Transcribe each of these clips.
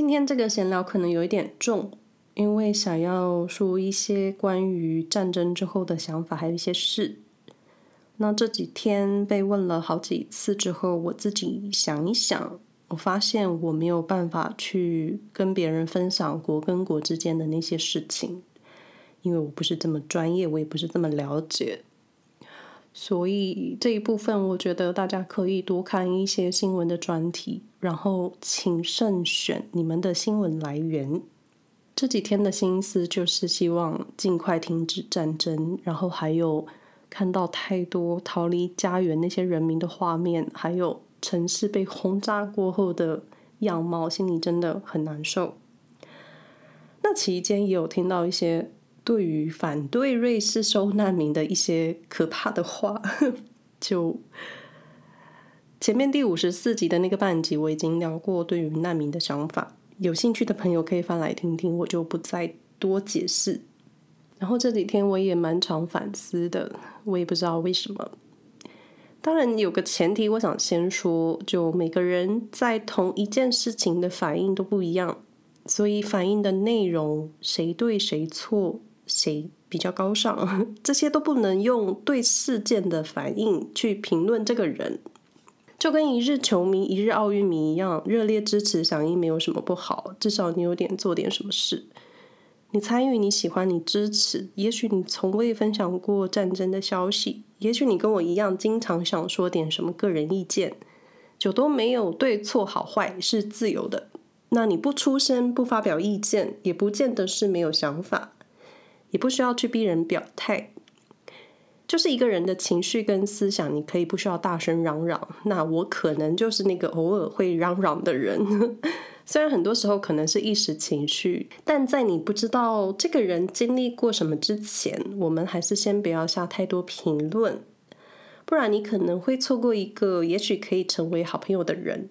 今天这个闲聊可能有一点重，因为想要说一些关于战争之后的想法，还有一些事。那这几天被问了好几次之后，我自己想一想，我发现我没有办法去跟别人分享国跟国之间的那些事情，因为我不是这么专业，我也不是这么了解，所以这一部分我觉得大家可以多看一些新闻的专题，然后请慎选你们的新闻来源。这几天的心思就是希望尽快停止战争，然后还有。看到太多逃离家园那些人民的画面，还有城市被轰炸过后的样貌，心里真的很难受。那期间也有听到一些对于反对瑞士收难民的一些可怕的话。就前面第五十四集的那个半集，我已经聊过对于难民的想法，有兴趣的朋友可以翻来听听，我就不再多解释。然后这几天我也蛮常反思的，我也不知道为什么。当然有个前提，我想先说，就每个人在同一件事情的反应都不一样，所以反应的内容，谁对谁错，谁比较高尚，这些都不能用对事件的反应去评论这个人。就跟一日球迷、一日奥运迷一样，热烈支持响应没有什么不好，至少你有点做点什么事。你参与，你喜欢，你支持。也许你从未分享过战争的消息，也许你跟我一样，经常想说点什么个人意见，就都没有对错好坏，是自由的。那你不出声，不发表意见，也不见得是没有想法，也不需要去逼人表态。就是一个人的情绪跟思想，你可以不需要大声嚷嚷。那我可能就是那个偶尔会嚷嚷的人。虽然很多时候可能是一时情绪，但在你不知道这个人经历过什么之前，我们还是先不要下太多评论，不然你可能会错过一个也许可以成为好朋友的人。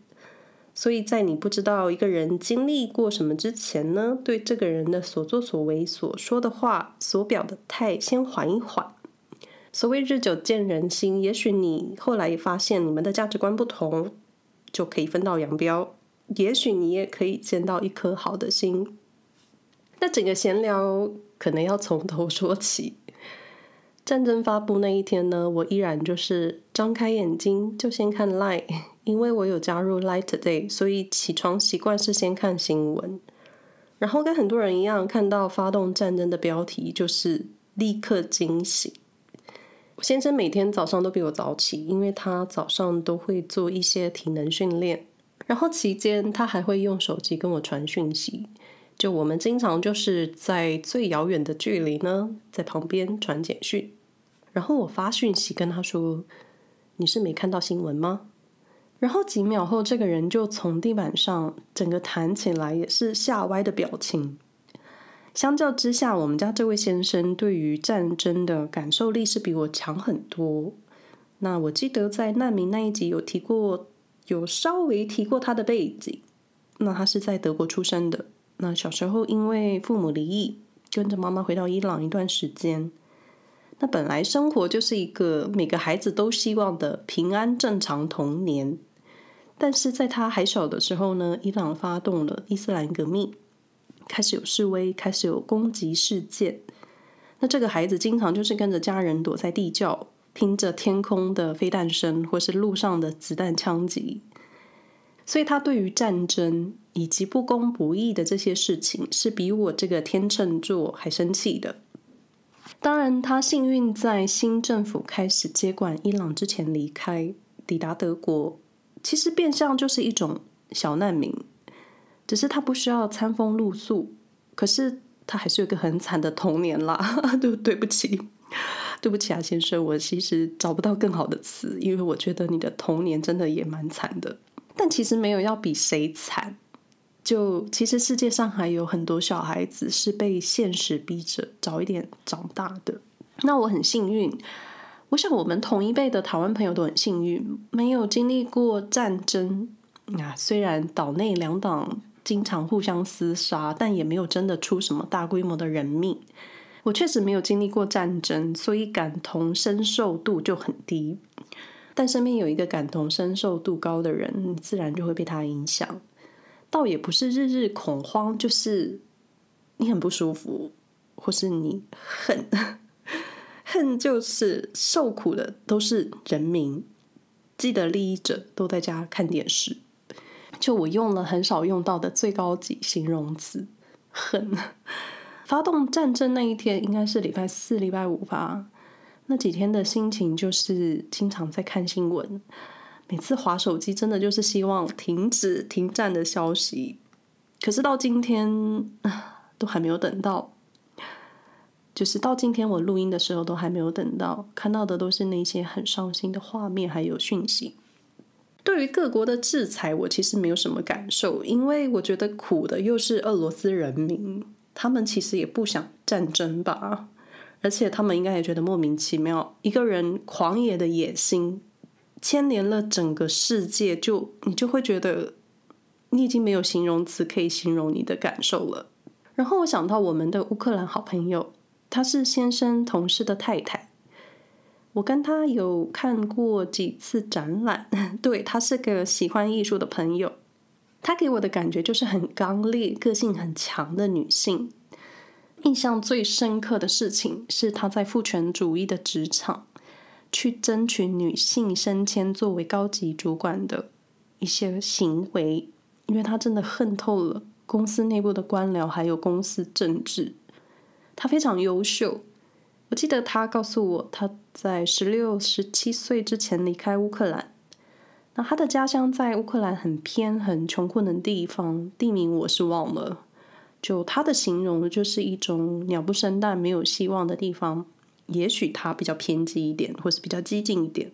所以在你不知道一个人经历过什么之前呢，对这个人的所作所为、所说的话、所表的态，先缓一缓。所谓日久见人心，也许你后来发现你们的价值观不同，就可以分道扬镳。也许你也可以见到一颗好的心。那整个闲聊可能要从头说起。战争发布那一天呢，我依然就是张开眼睛就先看 Light，因为我有加入 Light Today，所以起床习惯是先看新闻。然后跟很多人一样，看到发动战争的标题就是立刻惊醒。我先生每天早上都比我早起，因为他早上都会做一些体能训练。然后期间，他还会用手机跟我传讯息，就我们经常就是在最遥远的距离呢，在旁边传简讯。然后我发讯息跟他说：“你是没看到新闻吗？”然后几秒后，这个人就从地板上整个弹起来，也是吓歪的表情。相较之下，我们家这位先生对于战争的感受力是比我强很多。那我记得在难民那一集有提过。有稍微提过他的背景，那他是在德国出生的。那小时候因为父母离异，跟着妈妈回到伊朗一段时间。那本来生活就是一个每个孩子都希望的平安正常童年，但是在他还小的时候呢，伊朗发动了伊斯兰革命，开始有示威，开始有攻击事件。那这个孩子经常就是跟着家人躲在地窖。听着天空的飞弹声，或是路上的子弹枪击，所以他对于战争以及不公不义的这些事情，是比我这个天秤座还生气的。当然，他幸运在新政府开始接管伊朗之前离开，抵达德国，其实变相就是一种小难民，只是他不需要餐风露宿，可是他还是有一个很惨的童年啦，对对不起。对不起啊，先生，我其实找不到更好的词，因为我觉得你的童年真的也蛮惨的。但其实没有要比谁惨，就其实世界上还有很多小孩子是被现实逼着早一点长大的。那我很幸运，我想我们同一辈的台湾朋友都很幸运，没有经历过战争。啊，虽然岛内两党经常互相厮杀，但也没有真的出什么大规模的人命。我确实没有经历过战争，所以感同身受度就很低。但身边有一个感同身受度高的人，你自然就会被他影响。倒也不是日日恐慌，就是你很不舒服，或是你恨，恨就是受苦的都是人民，既得利益者都在家看电视。就我用了很少用到的最高级形容词，恨。发动战争那一天应该是礼拜四、礼拜五吧。那几天的心情就是经常在看新闻，每次划手机真的就是希望停止停战的消息。可是到今天都还没有等到，就是到今天我录音的时候都还没有等到，看到的都是那些很伤心的画面还有讯息。对于各国的制裁，我其实没有什么感受，因为我觉得苦的又是俄罗斯人民，他们其实也不想战争吧，而且他们应该也觉得莫名其妙，一个人狂野的野心牵连了整个世界，就你就会觉得你已经没有形容词可以形容你的感受了。然后我想到我们的乌克兰好朋友，他是先生同事的太太。我跟他有看过几次展览，对，他是个喜欢艺术的朋友。她给我的感觉就是很刚烈、个性很强的女性。印象最深刻的事情是她在父权主义的职场去争取女性升迁作为高级主管的一些行为，因为他真的恨透了公司内部的官僚还有公司政治。他非常优秀。我记得他告诉我，他在十六、十七岁之前离开乌克兰。那他的家乡在乌克兰很偏、很穷困的地方，地名我是忘了。就他的形容，就是一种鸟不生蛋、没有希望的地方。也许他比较偏激一点，或是比较激进一点，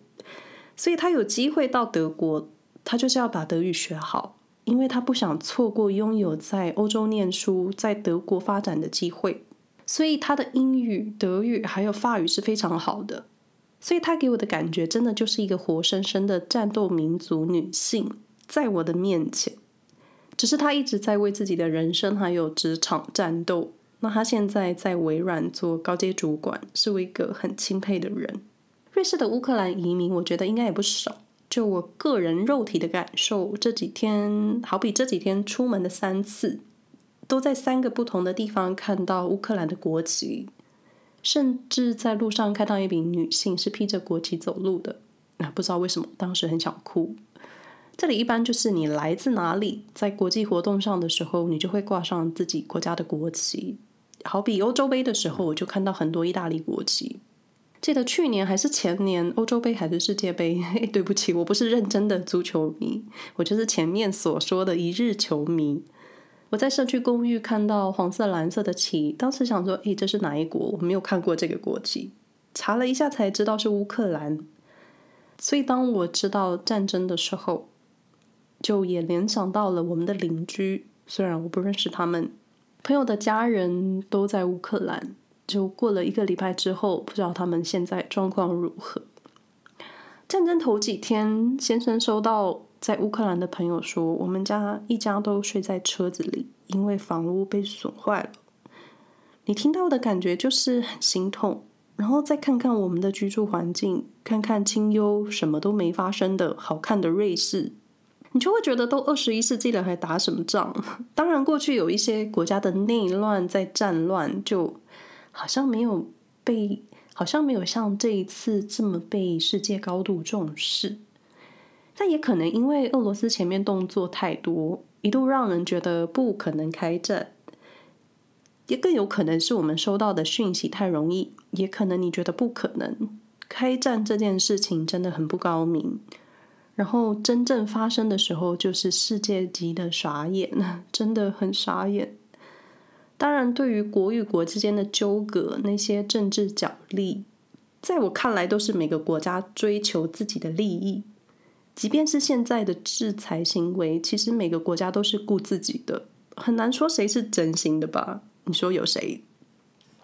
所以他有机会到德国，他就是要把德语学好，因为他不想错过拥有在欧洲念书、在德国发展的机会。所以他的英语、德语还有法语是非常好的，所以他给我的感觉真的就是一个活生生的战斗民族女性在我的面前。只是他一直在为自己的人生还有职场战斗。那他现在在微软做高阶主管，是我一个很钦佩的人。瑞士的乌克兰移民，我觉得应该也不少。就我个人肉体的感受，这几天好比这几天出门的三次。都在三个不同的地方看到乌克兰的国旗，甚至在路上看到一名女性是披着国旗走路的。那不知道为什么，当时很想哭。这里一般就是你来自哪里，在国际活动上的时候，你就会挂上自己国家的国旗。好比欧洲杯的时候，我就看到很多意大利国旗。记得去年还是前年，欧洲杯还是世界杯？嘿，对不起，我不是认真的足球迷，我就是前面所说的一日球迷。我在社区公寓看到黄色、蓝色的旗，当时想说：“诶，这是哪一国？我没有看过这个国旗。”查了一下才知道是乌克兰。所以当我知道战争的时候，就也联想到了我们的邻居，虽然我不认识他们，朋友的家人都在乌克兰。就过了一个礼拜之后，不知道他们现在状况如何。战争头几天，先生收到。在乌克兰的朋友说，我们家一家都睡在车子里，因为房屋被损坏了。你听到的感觉就是很心痛，然后再看看我们的居住环境，看看清幽什么都没发生的好看的瑞士，你就会觉得都二十一世纪了，还打什么仗？当然，过去有一些国家的内乱在战乱，就好像没有被，好像没有像这一次这么被世界高度重视。但也可能因为俄罗斯前面动作太多，一度让人觉得不可能开战。也更有可能是我们收到的讯息太容易，也可能你觉得不可能开战这件事情真的很不高明。然后真正发生的时候，就是世界级的傻眼，真的很傻眼。当然，对于国与国之间的纠葛，那些政治角力，在我看来都是每个国家追求自己的利益。即便是现在的制裁行为，其实每个国家都是顾自己的，很难说谁是真心的吧？你说有谁？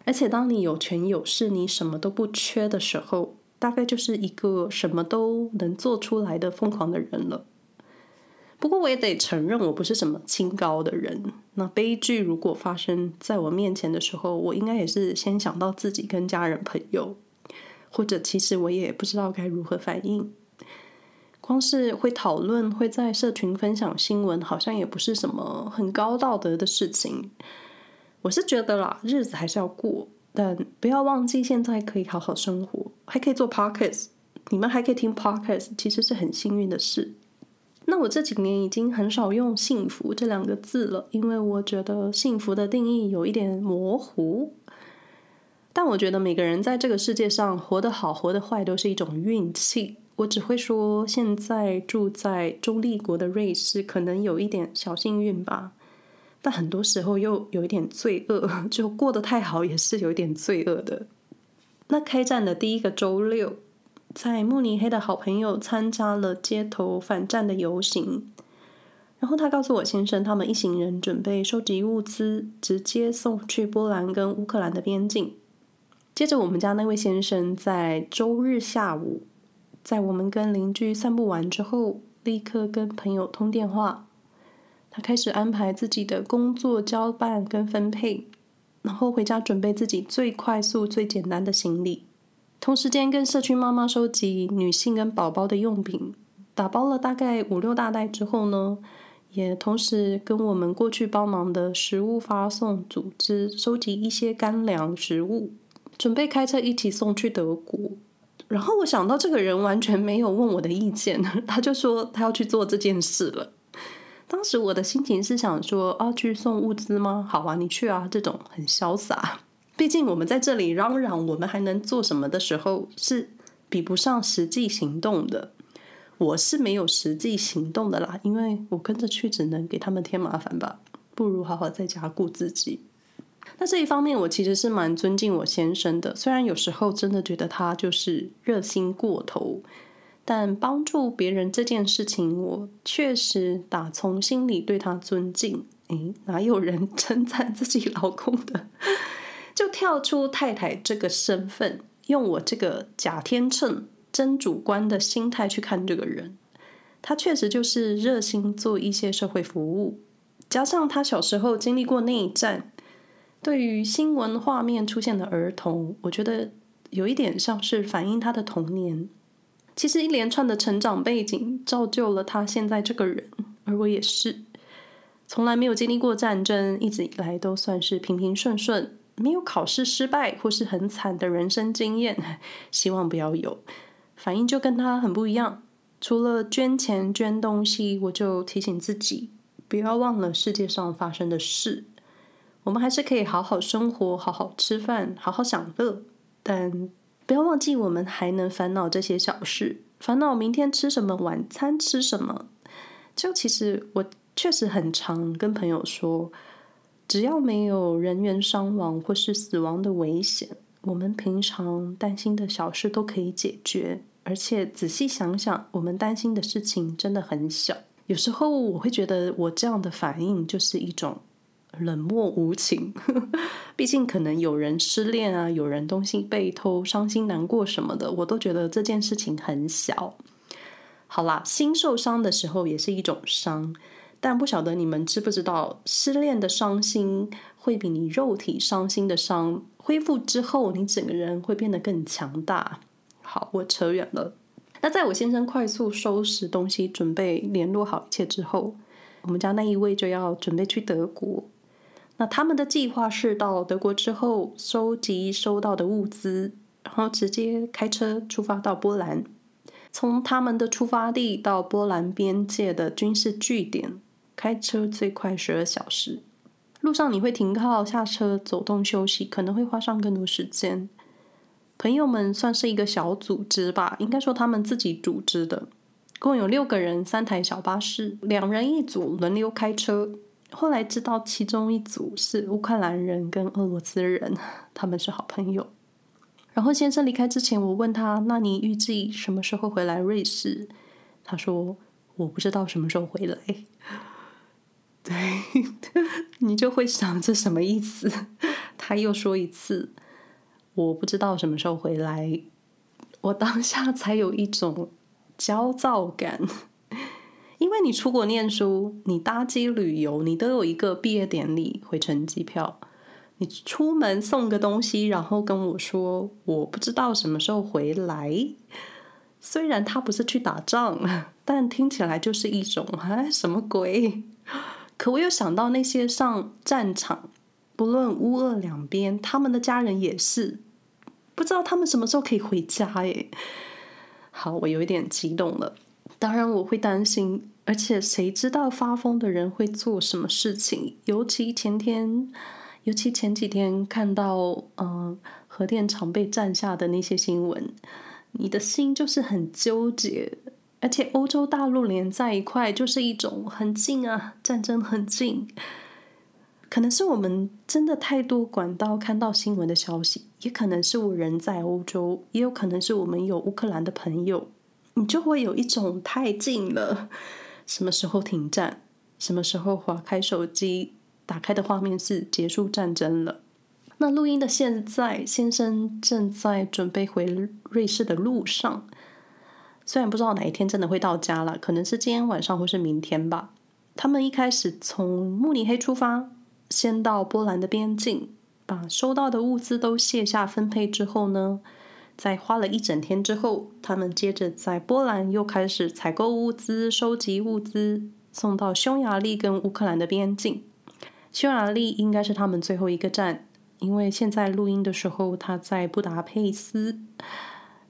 而且当你有权有势，你什么都不缺的时候，大概就是一个什么都能做出来的疯狂的人了。不过我也得承认，我不是什么清高的人。那悲剧如果发生在我面前的时候，我应该也是先想到自己跟家人朋友，或者其实我也不知道该如何反应。光是会讨论，会在社群分享新闻，好像也不是什么很高道德的事情。我是觉得啦，日子还是要过，但不要忘记现在可以好好生活，还可以做 podcast，你们还可以听 podcast，其实是很幸运的事。那我这几年已经很少用“幸福”这两个字了，因为我觉得幸福的定义有一点模糊。但我觉得每个人在这个世界上活得好、活得坏都是一种运气。我只会说，现在住在中立国的瑞士可能有一点小幸运吧，但很多时候又有一点罪恶，就过得太好也是有一点罪恶的。那开战的第一个周六。在慕尼黑的好朋友参加了街头反战的游行，然后他告诉我先生，他们一行人准备收集物资，直接送去波兰跟乌克兰的边境。接着，我们家那位先生在周日下午，在我们跟邻居散步完之后，立刻跟朋友通电话，他开始安排自己的工作交办跟分配，然后回家准备自己最快速、最简单的行李。同时间跟社区妈妈收集女性跟宝宝的用品，打包了大概五六大袋之后呢，也同时跟我们过去帮忙的食物发送组织收集一些干粮食物，准备开车一起送去德国。然后我想到这个人完全没有问我的意见，他就说他要去做这件事了。当时我的心情是想说，啊，去送物资吗？好啊，你去啊，这种很潇洒。毕竟我们在这里嚷嚷，我们还能做什么的时候，是比不上实际行动的。我是没有实际行动的啦，因为我跟着去只能给他们添麻烦吧，不如好好在家顾自己。那这一方面，我其实是蛮尊敬我先生的，虽然有时候真的觉得他就是热心过头，但帮助别人这件事情，我确实打从心里对他尊敬。诶，哪有人 称赞自己老公的？就跳出太太这个身份，用我这个假天秤真主观的心态去看这个人，他确实就是热心做一些社会服务，加上他小时候经历过内战，对于新闻画面出现的儿童，我觉得有一点像是反映他的童年。其实一连串的成长背景造就了他现在这个人，而我也是，从来没有经历过战争，一直以来都算是平平顺顺。没有考试失败或是很惨的人生经验，希望不要有。反应就跟他很不一样。除了捐钱捐东西，我就提醒自己不要忘了世界上发生的事。我们还是可以好好生活，好好吃饭，好好享乐，但不要忘记我们还能烦恼这些小事，烦恼明天吃什么，晚餐吃什么。就其实我确实很常跟朋友说。只要没有人员伤亡或是死亡的危险，我们平常担心的小事都可以解决。而且仔细想想，我们担心的事情真的很小。有时候我会觉得，我这样的反应就是一种冷漠无情。毕竟可能有人失恋啊，有人东西被偷，伤心难过什么的，我都觉得这件事情很小。好啦，心受伤的时候也是一种伤。但不晓得你们知不知道，失恋的伤心会比你肉体伤心的伤恢复之后，你整个人会变得更强大。好，我扯远了。那在我先生快速收拾东西，准备联络好一切之后，我们家那一位就要准备去德国。那他们的计划是到德国之后，收集收到的物资，然后直接开车出发到波兰，从他们的出发地到波兰边界的军事据点。开车最快十二小时，路上你会停靠、下车、走动、休息，可能会花上更多时间。朋友们算是一个小组织吧，应该说他们自己组织的，共有六个人，三台小巴士，两人一组，轮流开车。后来知道其中一组是乌克兰人跟俄罗斯人，他们是好朋友。然后先生离开之前，我问他：“那你预计什么时候回来瑞士？”他说：“我不知道什么时候回来。”对，你就会想这什么意思？他又说一次，我不知道什么时候回来。我当下才有一种焦躁感，因为你出国念书，你搭机旅游，你都有一个毕业典礼回程机票。你出门送个东西，然后跟我说我不知道什么时候回来。虽然他不是去打仗，但听起来就是一种哎什么鬼？可我又想到那些上战场，不论乌俄两边，他们的家人也是，不知道他们什么时候可以回家耶。好，我有一点激动了。当然我会担心，而且谁知道发疯的人会做什么事情？尤其前天，尤其前几天看到嗯、核电厂被占下的那些新闻，你的心就是很纠结。而且欧洲大陆连在一块，就是一种很近啊，战争很近。可能是我们真的太多管道看到新闻的消息，也可能是我人在欧洲，也有可能是我们有乌克兰的朋友，你就会有一种太近了。什么时候停战？什么时候划开手机，打开的画面是结束战争了？那录音的现在，先生正在准备回瑞士的路上。虽然不知道哪一天真的会到家了，可能是今天晚上或是明天吧。他们一开始从慕尼黑出发，先到波兰的边境，把收到的物资都卸下分配之后呢，在花了一整天之后，他们接着在波兰又开始采购物资、收集物资，送到匈牙利跟乌克兰的边境。匈牙利应该是他们最后一个站，因为现在录音的时候他在布达佩斯。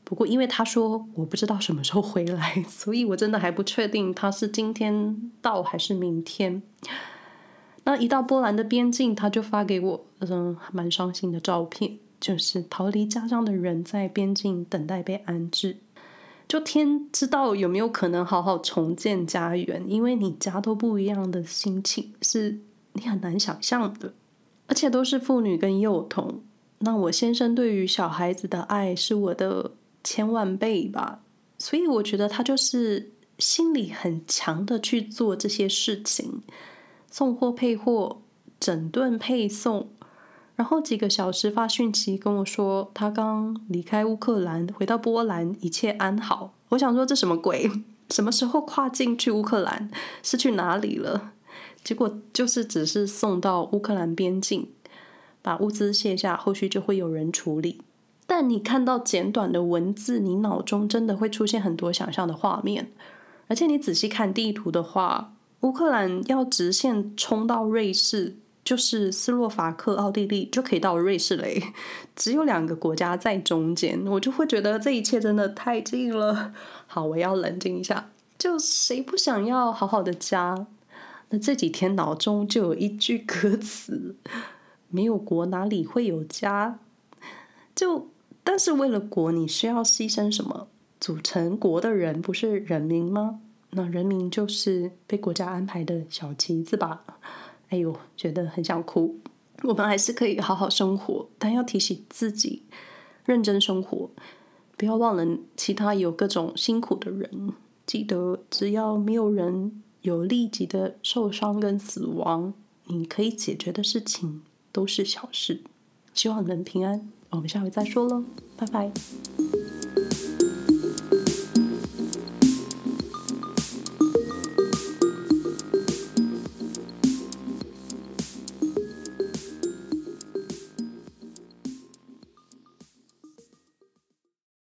不过，因为他说我不知道什么时候回来，所以我真的还不确定他是今天到还是明天。那一到波兰的边境，他就发给我嗯蛮伤心的照片，就是逃离家乡的人在边境等待被安置。就天知道有没有可能好好重建家园，因为你家都不一样的心情是你很难想象的，而且都是妇女跟幼童。那我先生对于小孩子的爱是我的。千万倍吧，所以我觉得他就是心里很强的去做这些事情，送货配货，整顿配送，然后几个小时发讯息跟我说他刚离开乌克兰回到波兰，一切安好。我想说这什么鬼？什么时候跨境去乌克兰？是去哪里了？结果就是只是送到乌克兰边境，把物资卸下，后续就会有人处理。但你看到简短的文字，你脑中真的会出现很多想象的画面。而且你仔细看地图的话，乌克兰要直线冲到瑞士，就是斯洛伐克、奥地利就可以到瑞士嘞。只有两个国家在中间，我就会觉得这一切真的太近了。好，我要冷静一下。就谁不想要好好的家？那这几天脑中就有一句歌词：没有国，哪里会有家？就。但是为了国，你需要牺牲什么？组成国的人不是人民吗？那人民就是被国家安排的小旗子吧？哎呦，觉得很想哭。我们还是可以好好生活，但要提醒自己认真生活，不要忘了其他有各种辛苦的人。记得，只要没有人有立即的受伤跟死亡，你可以解决的事情都是小事。希望能平安。我们下回再说喽，拜拜。